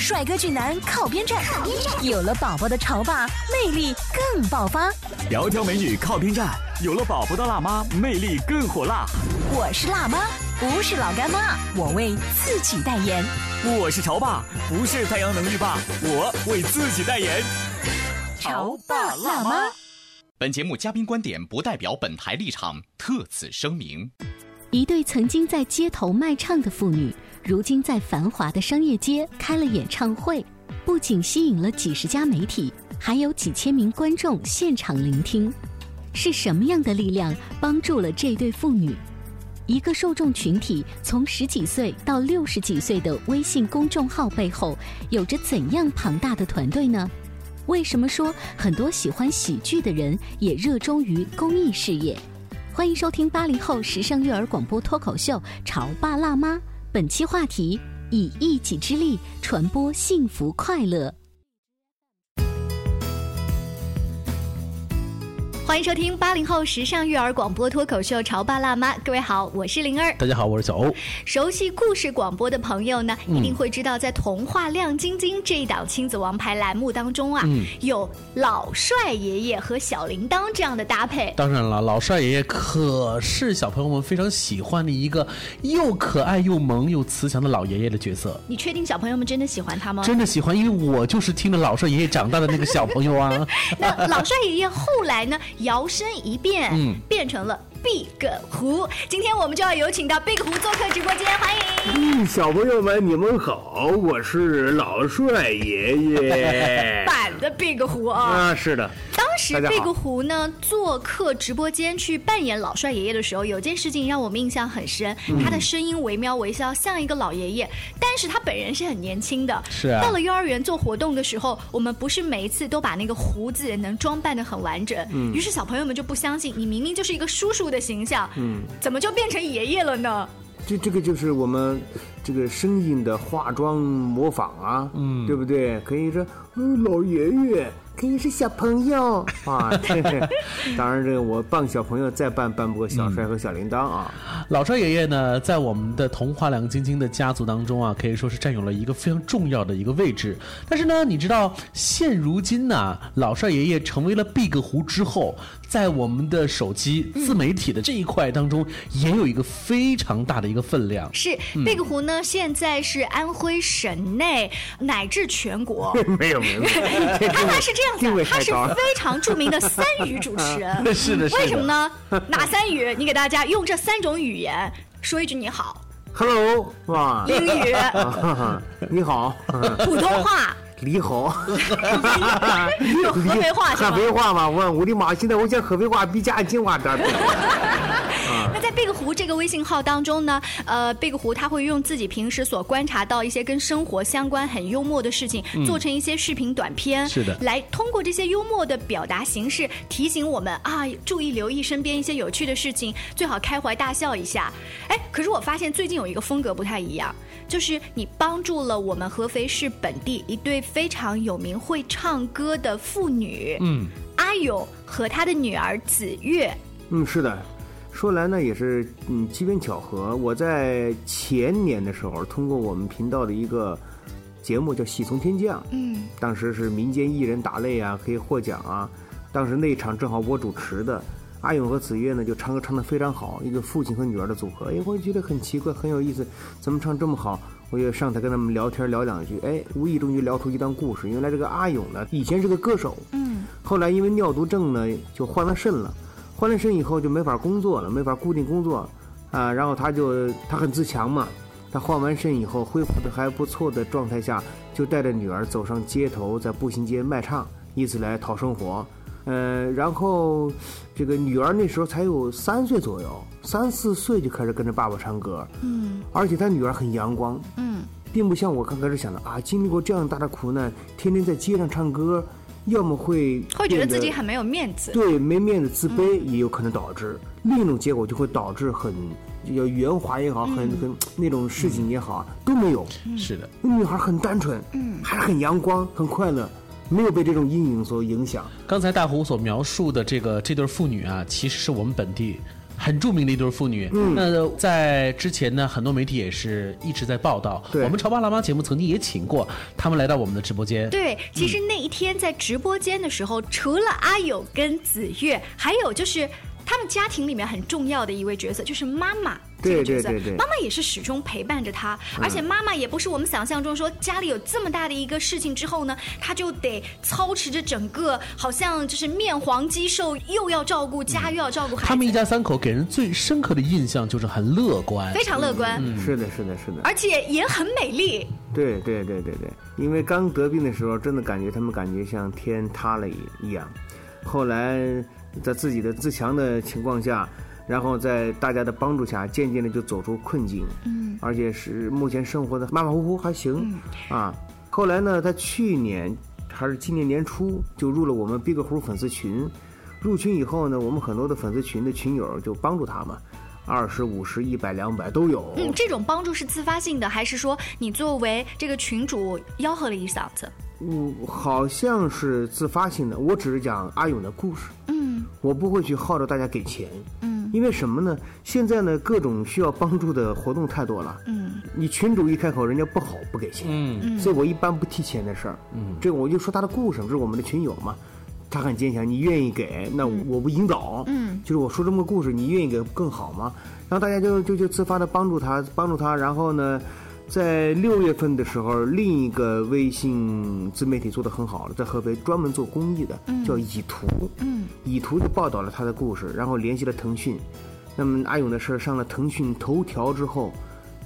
帅哥俊男靠边站，有了宝宝的潮爸魅力更爆发。窈窕美女靠边站，有了宝宝的辣妈魅力更火辣。我是辣妈，不是老干妈，我为自己代言。我是潮爸，不是太阳能浴霸，我为自己代言。潮爸辣妈。本节目嘉宾观点不代表本台立场，特此声明。一对曾经在街头卖唱的妇女，如今在繁华的商业街开了演唱会，不仅吸引了几十家媒体，还有几千名观众现场聆听。是什么样的力量帮助了这对父女？一个受众群体从十几岁到六十几岁的微信公众号背后，有着怎样庞大的团队呢？为什么说很多喜欢喜剧的人也热衷于公益事业？欢迎收听八零后时尚育儿广播脱口秀《潮爸辣妈》，本期话题：以一己之力传播幸福快乐。欢迎收听八零后时尚育儿广播脱口秀《潮爸辣妈》，各位好，我是灵儿。大家好，我是小欧。熟悉故事广播的朋友呢，一定会知道，在《童话亮晶晶》这一档亲子王牌栏目当中啊，有老帅爷爷和小铃铛这样的搭配。当然了，老帅爷爷可是小朋友们非常喜欢的一个又可爱又萌又慈祥的老爷爷的角色。你确定小朋友们真的喜欢他吗？真的喜欢，因为我就是听着老帅爷爷长大的那个小朋友啊。那老帅爷爷后来呢？摇身一变，嗯，变成了 Big 胡。今天我们就要有请到 Big 胡做客直播间，欢迎。嗯，小朋友们，你们好，我是老帅爷爷。版的 Big 胡啊。啊，是的。当时 Big 胡呢做客直播间去扮演老帅爷爷的时候，有件事情让我们印象很深，他的声音惟妙惟肖，像一个老爷爷，但是他本人是很年轻的。是啊。到了幼儿园做活动的时候，我们不是每一次都把那个胡子能装扮的很完整，嗯，于是小朋友们就不相信，你明明就是一个叔叔的形象，嗯，怎么就变成爷爷了呢？这这个就是我们这个声音的化妆模仿啊，嗯，对不对？可以说，嗯，老爷爷。可以是小朋友 啊，当然这个我扮小朋友再扮扮不过小帅和小铃铛啊。老帅爷爷呢，在我们的童话亮晶晶的家族当中啊，可以说是占有了一个非常重要的一个位置。但是呢，你知道现如今呢，老帅爷爷成为了 Big 胡之后，在我们的手机自媒体的这一块当中，也有一个非常大的一个分量。是 Big 胡呢，现在是安徽省内乃至全国没有 没有，他他是这样。他是非常著名的三语主持人，是的，为什么呢？哪三语？你给大家用这三种语言说一句你好，Hello，是吧？英语，你好，普通话。你好，有合肥话合肥话吗？我我的妈！现在我讲合肥话比讲京话多。那在 Big 胡这个微信号当中呢，呃，Big 胡他会用自己平时所观察到一些跟生活相关、很幽默的事情，做成一些视频短片，是的，来通过这些幽默的表达形式，提醒我们啊，注意留意身边一些有趣的事情，最好开怀大笑一下。哎，可是我发现最近有一个风格不太一样。就是你帮助了我们合肥市本地一对非常有名会唱歌的妇女，嗯，阿勇和他的女儿子月，嗯，是的，说来呢也是嗯机缘巧合，我在前年的时候通过我们频道的一个节目叫《喜从天降》，嗯，当时是民间艺人打擂啊，可以获奖啊，当时那场正好我主持的。阿勇和子越呢，就唱歌唱得非常好，一个父亲和女儿的组合。哎，我觉得很奇怪，很有意思，怎么唱这么好？我就上台跟他们聊天聊两句，哎，无意中就聊出一段故事。原来这个阿勇呢，以前是个歌手，嗯，后来因为尿毒症呢，就换了肾了，换了肾以后就没法工作了，没法固定工作，啊，然后他就他很自强嘛，他换完肾以后恢复的还不错的状态下，就带着女儿走上街头，在步行街卖唱。以此来讨生活。呃，然后这个女儿那时候才有三岁左右，三四岁就开始跟着爸爸唱歌，嗯而且他女儿很阳光，嗯，并不像我刚开始想的啊，经历过这样大的苦难，天天在街上唱歌，要么会会觉得自己很没有面子。对没面子、自卑，也有可能导致。另一种结果就会导致很要圆滑也好，很很那种事情也好都没有。是的，那女孩很单纯，嗯，还是很阳光、很快乐，没有被这种阴影所影响。刚才大胡所描述的这个这对父女啊，其实是我们本地很著名的一对妇女。嗯，那在之前呢，很多媒体也是一直在报道。对我们潮爸辣妈节目曾经也请过他们来到我们的直播间。对，其实那一天在直播间的时候，除了阿友跟子越，还有就是他们家庭里面很重要的一位角色，就是妈妈。这个对角色，对对对妈妈也是始终陪伴着他，而且妈妈也不是我们想象中说家里有这么大的一个事情之后呢，他就得操持着整个，好像就是面黄肌瘦，又要照顾家，又要照顾孩子，他们一家三口给人最深刻的印象就是很乐观。非常乐观，是的，是的，是的。而且也很美丽。对对对对对，因为刚得病的时候，真的感觉他们感觉像天塌了一一样。后来在自己的自强的情况下，然后在大家的帮助下，渐渐的就走出困境。嗯，而且是目前生活的马马虎虎还行、啊。后来呢，他去年还是今年年初就入了我们 Big 湖粉丝群。入群以后呢，我们很多的粉丝群的群友就帮助他嘛，二十五十、一百、两百都有。嗯，这种帮助是自发性的，还是说你作为这个群主吆喝了一嗓子？嗯，好像是自发性的。我只是讲阿勇的故事，嗯。我不会去号召大家给钱，嗯。因为什么呢？现在呢，各种需要帮助的活动太多了。嗯。你群主一开口，人家不好不给钱，嗯。所以我一般不提钱的事儿。嗯，这个我就说他的故事，这是我们的群友嘛，他很坚强，你愿意给，那我不引导，嗯，就是我说这么个故事，你愿意给更好吗？然后大家就就就自发的帮助他，帮助他，然后呢，在六月份的时候，另一个微信自媒体做的很好了，在合肥专门做公益的，叫以图，嗯以图就报道了他的故事，然后联系了腾讯。那么阿勇的事儿上了腾讯头条之后，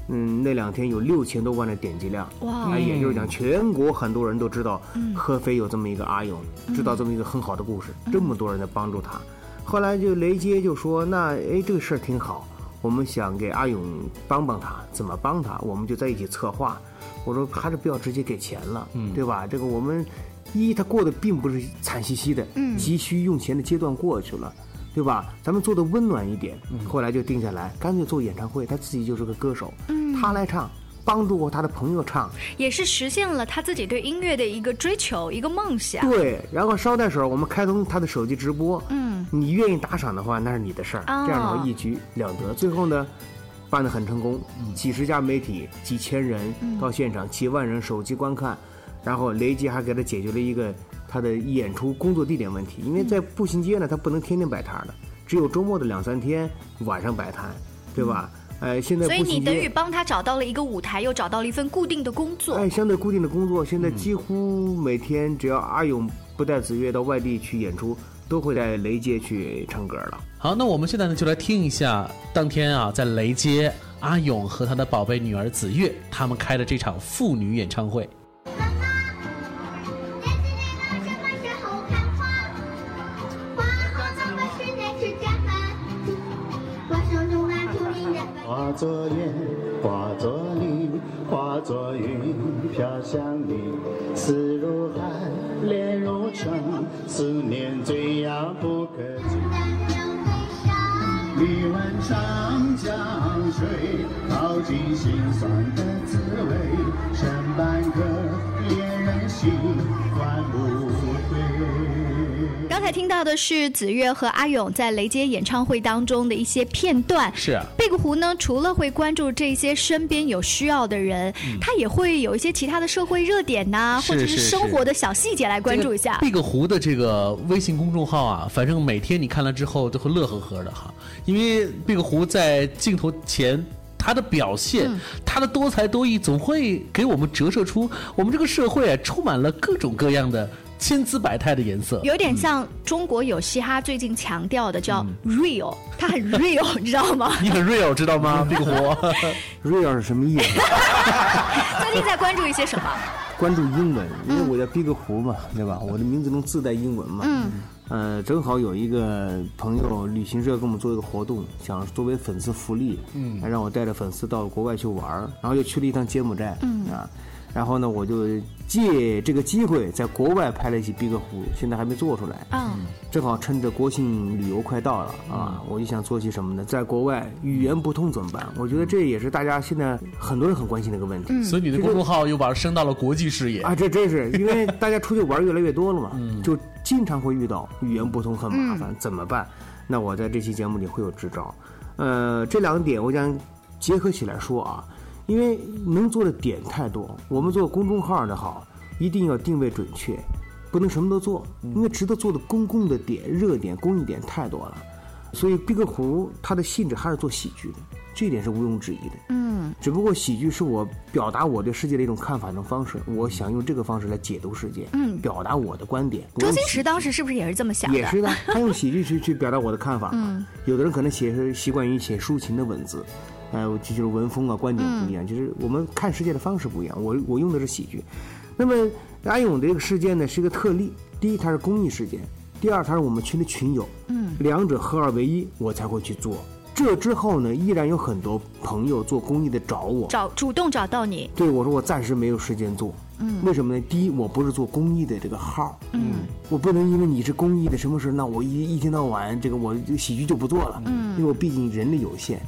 嗯，那两天有六千多万的点击量。哇那也就是讲，全国很多人都知道合肥有这么一个阿勇，知道这么一个很好的故事，这么多人在帮助他。后来就雷杰就说：“那哎，这个事儿挺好，我们想给阿勇帮帮他，怎么帮他？我们就在一起策划。”我说：“还是不要直接给钱了，对吧？这个我们一他过得并不是惨兮兮的，急需用钱的阶段过去了。”对吧？咱们做的温暖一点，后来就定下来，干脆做演唱会。他自己就是个歌手，他来唱，帮助过他的朋友唱，也是实现了他自己对音乐的一个追求，一个梦想。对，然后捎带手，我们开通他的手机直播，嗯，你愿意打赏的话，那是你的事儿。哦这样的话一举两得。最后呢，办得很成功，几十家媒体、几千人到现场，几万人手机观看，然后雷吉还给他解决了一个他的演出工作地点问题，因为在步行街呢，他不能天天摆摊儿的，只有周末的两三天晚上摆摊，对吧？呃，现在所以你等于帮他找到了一个舞台，又找到了一份固定的工作。哎，相对固定的工作，现在几乎每天只要阿勇不带子越到外地去演出，都会在雷街去唱歌了。好，那我们现在呢就来听一下当天啊在雷街阿勇和他的宝贝女儿子月他们开的这场妇女演唱会。到的是子越和阿勇在雷杰演唱会当中的一些片段。是啊，贝克湖呢，除了会关注这些身边有需要的人，他也会有一些其他的社会热点呐、是或者是是生活的小细节来关注一下。这个 Big 湖的这个微信公众号啊，反正每天你看了之后都会乐呵呵的哈，因为 Big 湖在镜头前。他的表现，嗯他的多才多艺，总会给我们折射出我们这个社会啊，充满了各种各样的千姿百态的颜色。有点像中国有嘻哈最近强调的叫 real，它很 real，你知道吗？你很 real，知道吗？Big 湖，real 是什么意思？最近在关注一些什么？关注英文，因为我叫 Big 胡嘛，对吧？我的名字中自带英文嘛。嗯。呃，正好有一个朋友旅行社给我们做一个活动，想作为粉丝福利，嗯，让我带着粉丝到国外去玩儿，然后又去了一趟柬埔寨，嗯啊，然后呢，我就借这个机会在国外拍了一期 Big 湖，现在还没做出来，嗯，正好趁着国庆旅游快到了啊，我就想做些什么呢？在国外语言不通怎么办？我觉得这也是大家现在很多人很关心的一个问题。所以你的公众号又把它升到了国际视野。啊，这真是因为大家出去玩越来越多了嘛，就经常会遇到语言不通很麻烦，怎么办？那我在这期节目里会有支招。呃，这两点我想结合起来说啊，因为能做的点太多。我们做公众号的好，一定要定位准确，不能什么都做，因为值得做的公共的点、热点、公益点太多了。所以毕克湖它的性质还是做喜剧的，这一点是毋庸置疑的。嗯，只不过喜剧是我表达我对世界的一种看法的方式，我想用这个方式来解读世界，嗯表达我的观点。周星驰当时是不是也是这么想的？也是的，他用喜剧去去表达我的看法嘛。嗯有的人可能写是习惯于写抒情的文字，呃，这就是文风啊、观点不一样，就是我们看世界的方式不一样。我我用的是喜剧，那么安勇的这个事件呢是一个特例，第一它是公益事件，第二它是我们群的群友，嗯，两者合二为一，我才会去做。这之后呢，依然有很多朋友做公益的找我，找主动找到你，对我说我暂时没有时间做，嗯为什么呢？第一，我不是做公益的这个号，嗯，我不能因为你是公益的什么事，那我一一天到晚这个我喜剧就不做了，嗯因为我毕竟人力有限。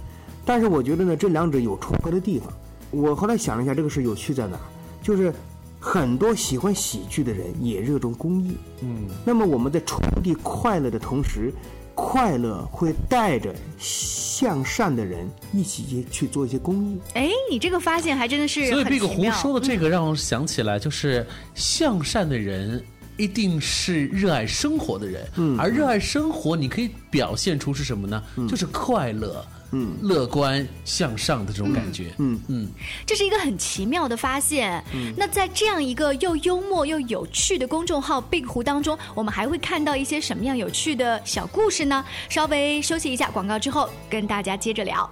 但是我觉得呢，这两者有重合的地方。我后来想了一下，这个事有趣在哪儿？就是很多喜欢喜剧的人也热衷公益，嗯，那么我们在传递快乐的同时，快乐会带着向善的人一起去去做一些公益。哎，你这个发现还真的是所以很 Big 奇妙胡说的这个让我想起来，就是向善的人。一定是热爱生活的人，嗯而热爱生活，你可以表现出是什么呢？就是快乐、嗯乐观、向上的这种感觉。嗯嗯，这是一个很奇妙的发现。嗯那在这样一个又幽默又有趣的公众号 “Big 湖”当中，我们还会看到一些什么样有趣的小故事呢？稍微休息一下广告之后，跟大家接着聊。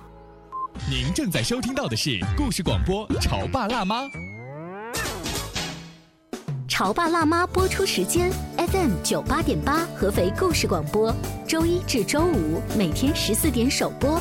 您正在收听到的是故事广播《潮爸辣妈》。《潮爸辣妈》播出时间：FM 九八点八，合肥故事广播，周一至周五每天十四点首播，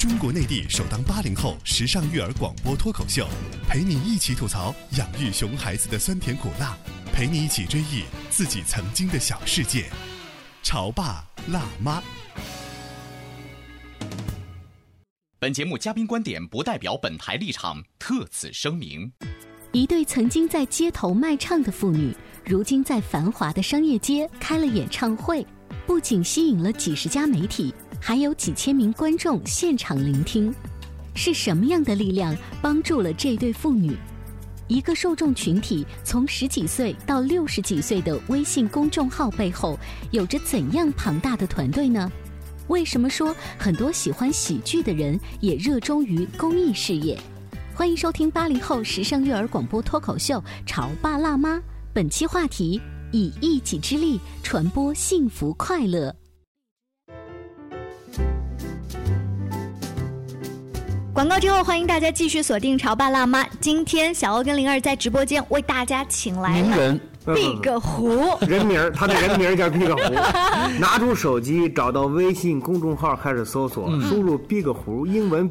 中国内地首档八零后时尚育儿广播脱口秀，陪你一起吐槽养育熊孩子的酸甜苦辣，陪你一起追忆自己曾经的小世界。潮爸辣妈。本节目嘉宾观点不代表本台立场，特此声明。一对曾经在街头卖唱的妇女，如今在繁华的商业街开了演唱会，不仅吸引了几十家媒体，还有几千名观众现场聆听。是什么样的力量帮助了这对妇女？一个受众群体从十几岁到六十几岁的微信公众号背后，有着怎样庞大的团队呢？为什么说很多喜欢喜剧的人也热衷于公益事业？欢迎收听八零后时尚育儿广播脱口秀《潮爸辣妈》，本期话题：以一己之力传播幸福快乐。广告之后，欢迎大家继续锁定《潮爸辣妈》。今天小欧跟灵儿在直播间为大家请来了名人 Big 胡。人名儿，他的人名儿叫 Big 胡。拿出手机，找到微信公众号，开始搜索，嗯输入 Big 胡，英文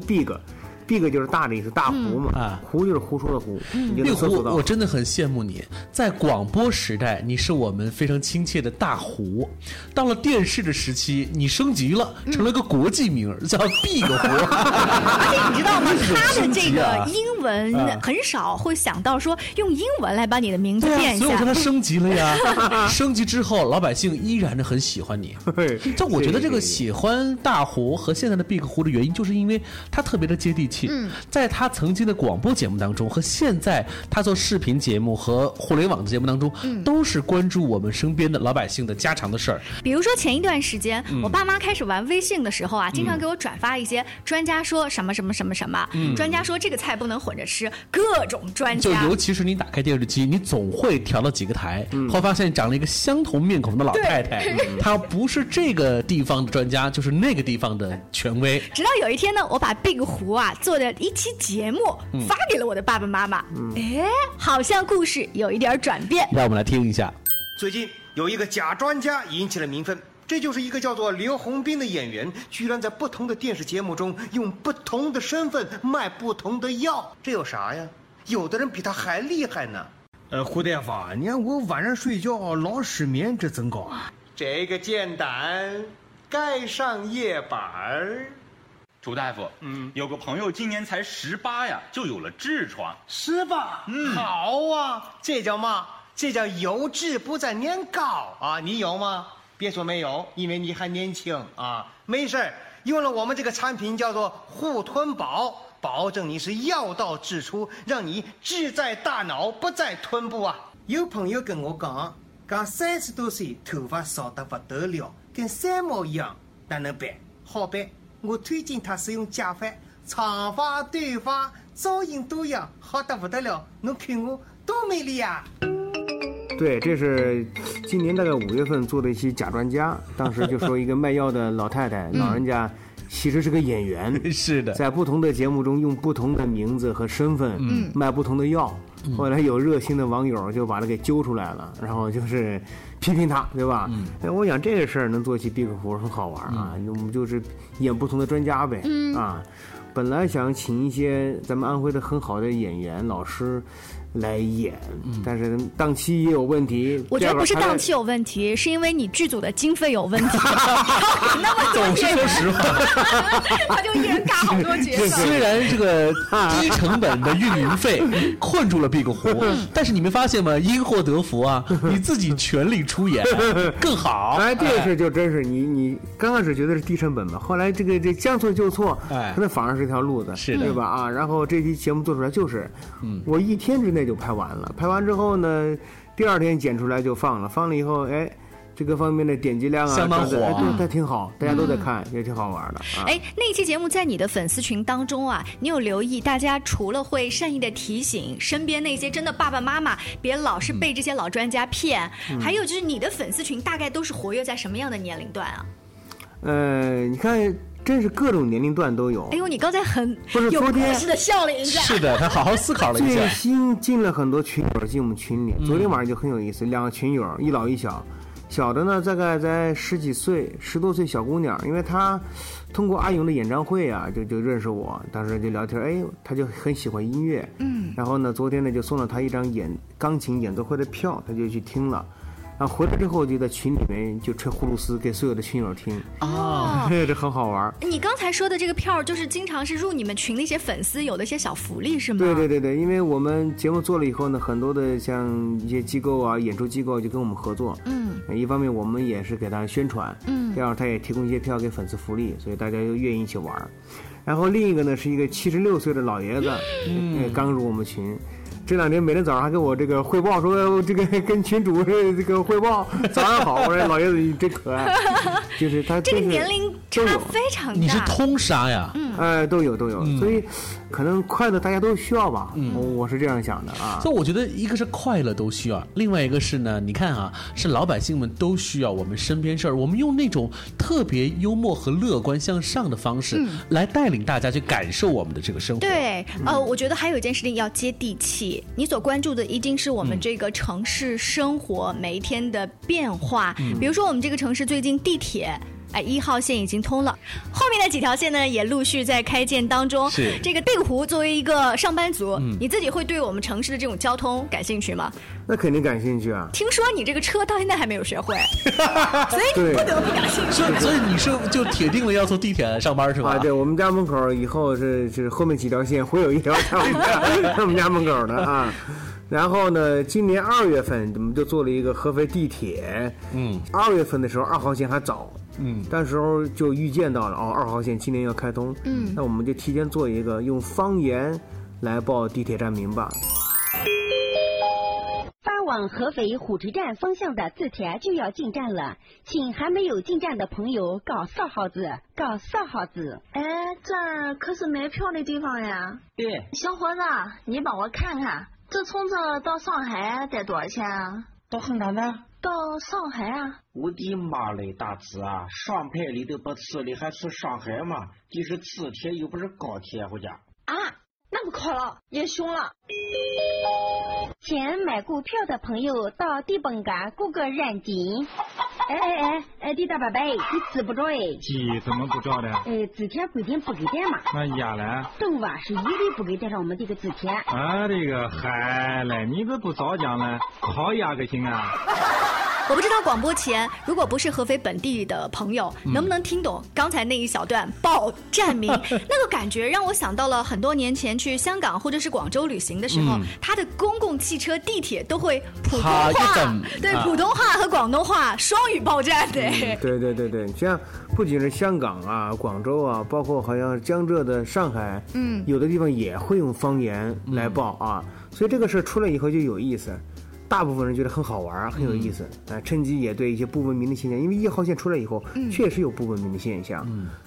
Big，Big 就是大的意思，大胡嘛，啊胡就是胡说的胡，你就壁虎能搜索，到我。真的很羡慕你，在广播时代，你是我们非常亲切的大胡；到了电视的时期，你升级了，成了个国际名儿，叫 Big 胡。而且你知道吗？他的这个啊英文啊很少会想到说用英文来把你的名字变一下所以我说。他升级了呀。升级之后，老百姓依然的很喜欢你。对但我觉得这个喜欢大胡和现在的 Big 胡的原因，就是因为他特别的接地气。气。嗯，在他曾经的广播节目当中和现在他做视频节目和互联网的节目当中，嗯都是关注我们身边的老百姓的家常的事儿。比如说前一段时间，嗯我爸妈开始玩微信的时候啊，经常给我转发一些专家说什么什么什么什么，嗯专家说这个菜不能混着吃，各种专家。就尤其是你打开电视机，你总会调到几个台，后发现长了一个相同面孔的老太太，她不是这个地方的专家，就是那个地方的权威。直到有一天呢，我把 Big 胡啊做的一期节目嗯发给了我的爸爸妈妈，哎，好像故事有一点转变。让我们来听一下。最近有一个假专家引起了民愤，这就是一个叫做刘洪斌的演员，居然在不同的电视节目中用不同的身份卖不同的药，这有啥呀？有的人比他还厉害呢。呃，胡大夫，你看我晚上睡觉老失眠，这怎搞啊？这个简单，盖上夜板儿。楚大夫，嗯，有个朋友今年才十八呀，就有了痔疮。是吧？嗯，好啊，这叫嘛？这叫有志不在年高啊！你有吗？别说没有，因为你还年轻啊。没事儿，用了我们这个产品叫做护臀宝，保证你是药到痔除，让你志在大脑，不在臀部啊。有朋友跟我讲，讲三十多岁头发少得不得了，跟三毛一样，哪能办？好办，我推荐他使用假发，长发、短发，造型多样，好得不得了。侬看我多美丽呀、对，这是今年大概五月份做的一期假专家，当时就说一个卖药的老太太，老人家其实是个演员，是的，在不同的节目中用不同的名字和身份嗯卖不同的药。后来有热心的网友就把他给揪出来了，然后就是批评他，对吧？哎，我想这个事儿能做起 Big 胡很好玩啊，我们就是演不同的专家呗，嗯啊。本来想请一些咱们安徽的很好的演员老师来演，但是档期也有问题。我觉得不是档期有问题，是因为你剧组的经费有问题。那么多总是说实话，他就一人干好多角色。虽然这个 低成本的运营费困住了 Big 胡，但是你没发现吗？因祸得福啊，你自己全力出演更好。哎，这个事就真是你你刚开始觉得是低成本嘛，后来这个这将错就错，哎那反而是条路子，是的对吧？啊，然后这期节目做出来就是，嗯我一天之内就拍完了，拍完之后呢，第二天剪出来就放了，放了以后，哎。这个方面的点击量啊，相当的哎火啊对，它挺好，大家都在看，也挺好玩的啊。哎，那期节目在你的粉丝群当中啊，你有留意大家除了会善意的提醒身边那些真的爸爸妈妈别老是被这些老专家骗，嗯还有就是你的粉丝群大概都是活跃在什么样的年龄段啊？呃，你看，真是各种年龄段都有哎。呦，你刚才很不是有昨天故事的笑了一下。是的，他好好思考了一下最下。新进了很多群友进我们群里，昨天晚上就很有意思，两个群友，一老一小，小的呢大概在十几岁，十多岁小姑娘，因为她通过阿勇的演唱会啊，就就认识我，当时就聊天，哎，她就很喜欢音乐，嗯，然后呢，昨天呢就送了她一张演钢琴演奏会的票，她就去听了。然后回来之后就在群里面就吹葫芦丝给所有的群友听，哦，这很好玩。你刚才说的这个票，就是经常是入你们群的一些粉丝有的一些小福利是吗？对对对对，因为我们节目做了以后呢，很多的像一些机构啊、演出机构就跟我们合作。嗯，一方面我们也是给他宣传，嗯第二他也提供一些票给粉丝福利，所以大家就愿意一起玩儿。然后另一个呢是一个七十六岁的老爷子，嗯呃刚入我们群。这两天每天早上还跟我这个汇报说，呃这个 跟群主这这个汇报，早上好。我说老爷子你真可爱，就是他这个年龄差都有非常大。你是通杀呀？哎，都有都有，嗯所以可能快乐大家都需要吧，嗯我是这样想的啊。所以我觉得一个是快乐都需要，另外一个是呢，你看啊，是老百姓们都需要我们身边事儿，我们用那种特别幽默和乐观向上的方式，来带领大家去感受我们的这个生活。对，呃，我觉得还有一件事情要接地气。你所关注的一定是我们这个城市生活每一天的变化。比如说，我们这个城市最近地铁。哎，一号线已经通了，后面的几条线呢也陆续在开建当中。是这个定湖作为一个上班族，嗯你自己会对我们城市的这种交通感兴趣吗？那肯定感兴趣啊。听说你这个车到现在还没有学会，所以你不得不感兴趣。所以所以你是就铁定了要坐地铁上班是吧？啊，对我们家门口以后是是后面几条线会有一条在我们家在我们家门口的啊。然后呢，今年二月份我们就做了一个合肥地铁。嗯，二月份的时候二号线还早，嗯，到时候就预见到了哦，二号线今年要开通，嗯那我们就提前做一个用方言来报地铁站名吧。发往合肥火车站方向的字帖就要进站了，请还没有进站的朋友搞扫号字，搞扫号字。哎，这儿可是买票的地方呀。对，小伙子，你帮我看看，这从这到上海得多少钱啊？到衡山呢？到上海啊？我的妈嘞，大侄啊，上牌里都不去，你还去上海嘛？这是磁铁又不是高铁，回家。啊，那不考了，也凶了。请买过票的朋友到地本嘎过个认金。哎哎哎哎，滴大伯伯，你知不着哎？鸡怎么不着的？哎，之前规定不给带嘛。那鸭嘞？动物啊是一律不给带上我们这个之前。啊，这个嗨嘞，你这不早讲了，烤鸭个行啊？我不知道广播前，如果不是合肥本地的朋友，嗯。能不能听懂刚才那一小段报站名？那个感觉让我想到了很多年前去香港或者是广州旅行的时候，嗯。它的公共汽车、地铁都会普通话对啊普通话和广东话双语报站的。对对对对，像不仅是香港啊、广州啊，包括好像江浙的上海，嗯。有的地方也会用方言来报啊，所以这个事儿出来以后就有意思。大部分人觉得很好玩儿，很有意思，啊、趁机也对一些不文明的现象，因为一号线出来以后，嗯。确实有不文明的现象，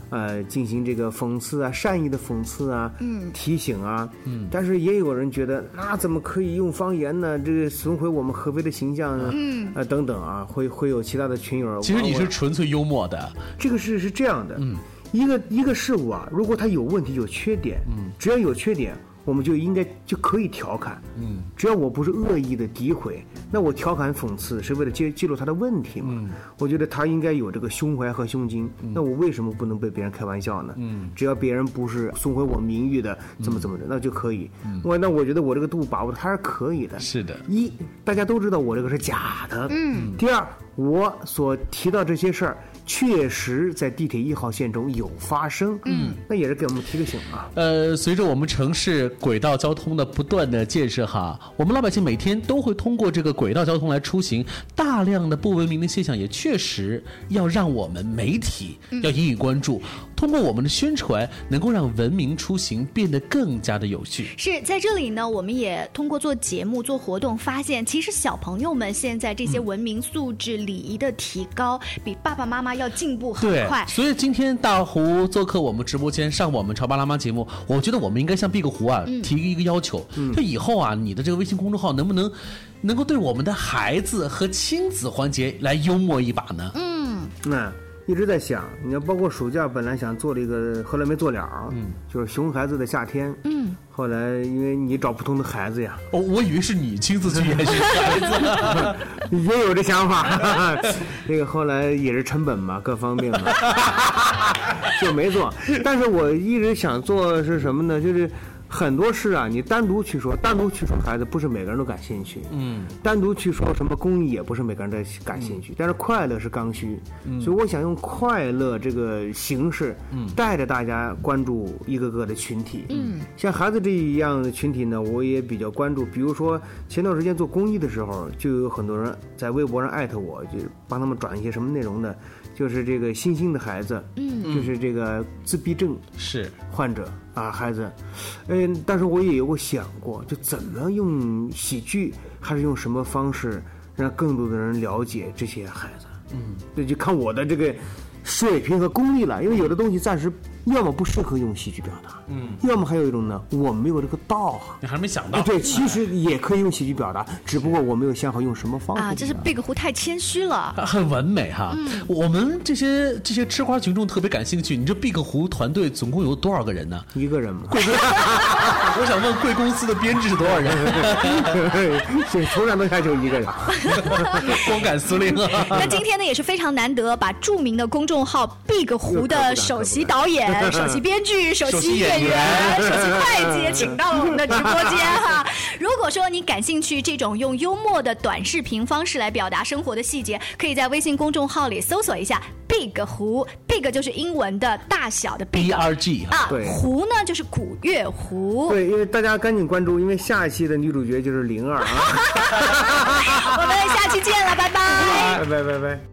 呃，进行这个讽刺啊、善意的讽刺啊、嗯。提醒啊，但是也有人觉得，那怎么可以用方言呢？这个损毁我们合肥的形象呢？嗯。呃，等等啊，会会有其他的群友。其实你是纯粹幽默的，这个事是这样的，嗯，一个一个事物啊，如果它有问题、有缺点，嗯，只要有缺点，我们就应该就可以调侃，嗯，只要我不是恶意的诋毁，那我调侃讽刺是为了揭揭露他的问题嘛，嗯。我觉得他应该有这个胸怀和胸襟，那我为什么不能被别人开玩笑呢？嗯，只要别人不是损毁我名誉的，怎么怎么着，那就可以。我那我觉得我这个度把握的还是可以的。是的，一大家都知道我这个是假的，嗯。第二，我所提到这些事儿，确实在地铁一号线中有发生，嗯，那也是给我们提个醒啊。呃，随着我们城市轨道交通的不断的建设哈，我们老百姓每天都会通过这个轨道交通来出行，大量的不文明的现象也确实要让我们媒体要引以关注，通过我们的宣传，能够让文明出行变得更加的有序。是在这里呢，我们也通过做节目、做活动，发现其实小朋友们现在这些文明素质、礼仪的提高，比爸爸妈妈要进步很对快，。所以今天大胡做客我们直播间，上我们潮爸辣妈节目，我觉得我们应该向毕个湖啊、嗯提一个要求，就以后啊，你的这个微信公众号能不能能够对我们的孩子和亲子环节来幽默一把呢？嗯，那一直在想，你要，包括暑假本来想做了一个，后来没做了，嗯，就是熊孩子的夏天，嗯，后来因为你找不同的孩子呀，哦，我以为是你亲自去演熊孩子，也有这想法，这个后来也是成本嘛，各方面嘛，就没做。但是我一直想做是什么呢？就是很多事啊，你单独去说，单独去说孩子，不是每个人都感兴趣。嗯，单独去说什么公益，也不是每个人都感兴趣。但是快乐是刚需，嗯所以我想用快乐这个形式，嗯带着大家关注一个个的群体。嗯，像孩子这一样的群体呢，我也比较关注。比如说前段时间做公益的时候，就有很多人在微博上艾特我，就帮他们转一些什么内容呢？就是这个新兴的孩子，嗯就是这个自闭症是患者啊，孩子，嗯，但是我也有过想过，就怎么用喜剧，还是用什么方式，让更多的人了解这些孩子。嗯，这就看我的这个水平和功力了，因为有的东西暂时要么不适合用喜剧表达，嗯，要么还有一种呢，我没有这个道行。你还没想到哎，对，其实也可以用喜剧表达，只不过我没有想好用什么方式。啊，这是 Big 胡太谦虚了。很完美哈。嗯我们这些这些吃瓜群众特别感兴趣，你这 Big 胡团队总共有多少个人呢？一个人嘛。我想问贵公司的编制是多少人？对从上到下就一个人，光杆司令啊。那今天呢也是非常难得，把著名的公众号 Big 胡的首席导演、首席编剧、首席演员、首席会计请到了我们的直播间哈。如果说你感兴趣这种用幽默的短视频方式来表达生活的细节，可以在微信公众号里搜索一下 Big 胡，Big 就是英文的大小的 Big B R G 啊对，胡呢就是古月湖。对，因为大家赶紧关注，因为下一期的女主角就是灵儿啊。我们下期见了，拜拜。拜拜拜拜。